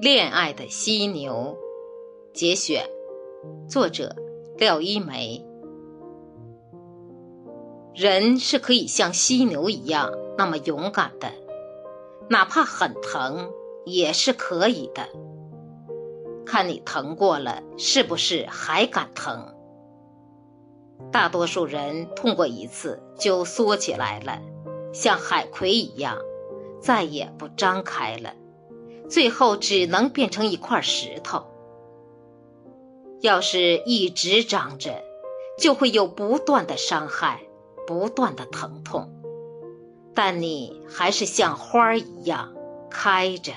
恋爱的犀牛，节选，作者廖一梅。人是可以像犀牛一样那么勇敢的，哪怕很疼也是可以的。看你疼过了，是不是还敢疼？大多数人痛过一次就缩起来了，像海葵一样，再也不张开了。最后只能变成一块石头。要是一直长着，就会有不断的伤害，不断的疼痛。但你还是像花儿一样开着。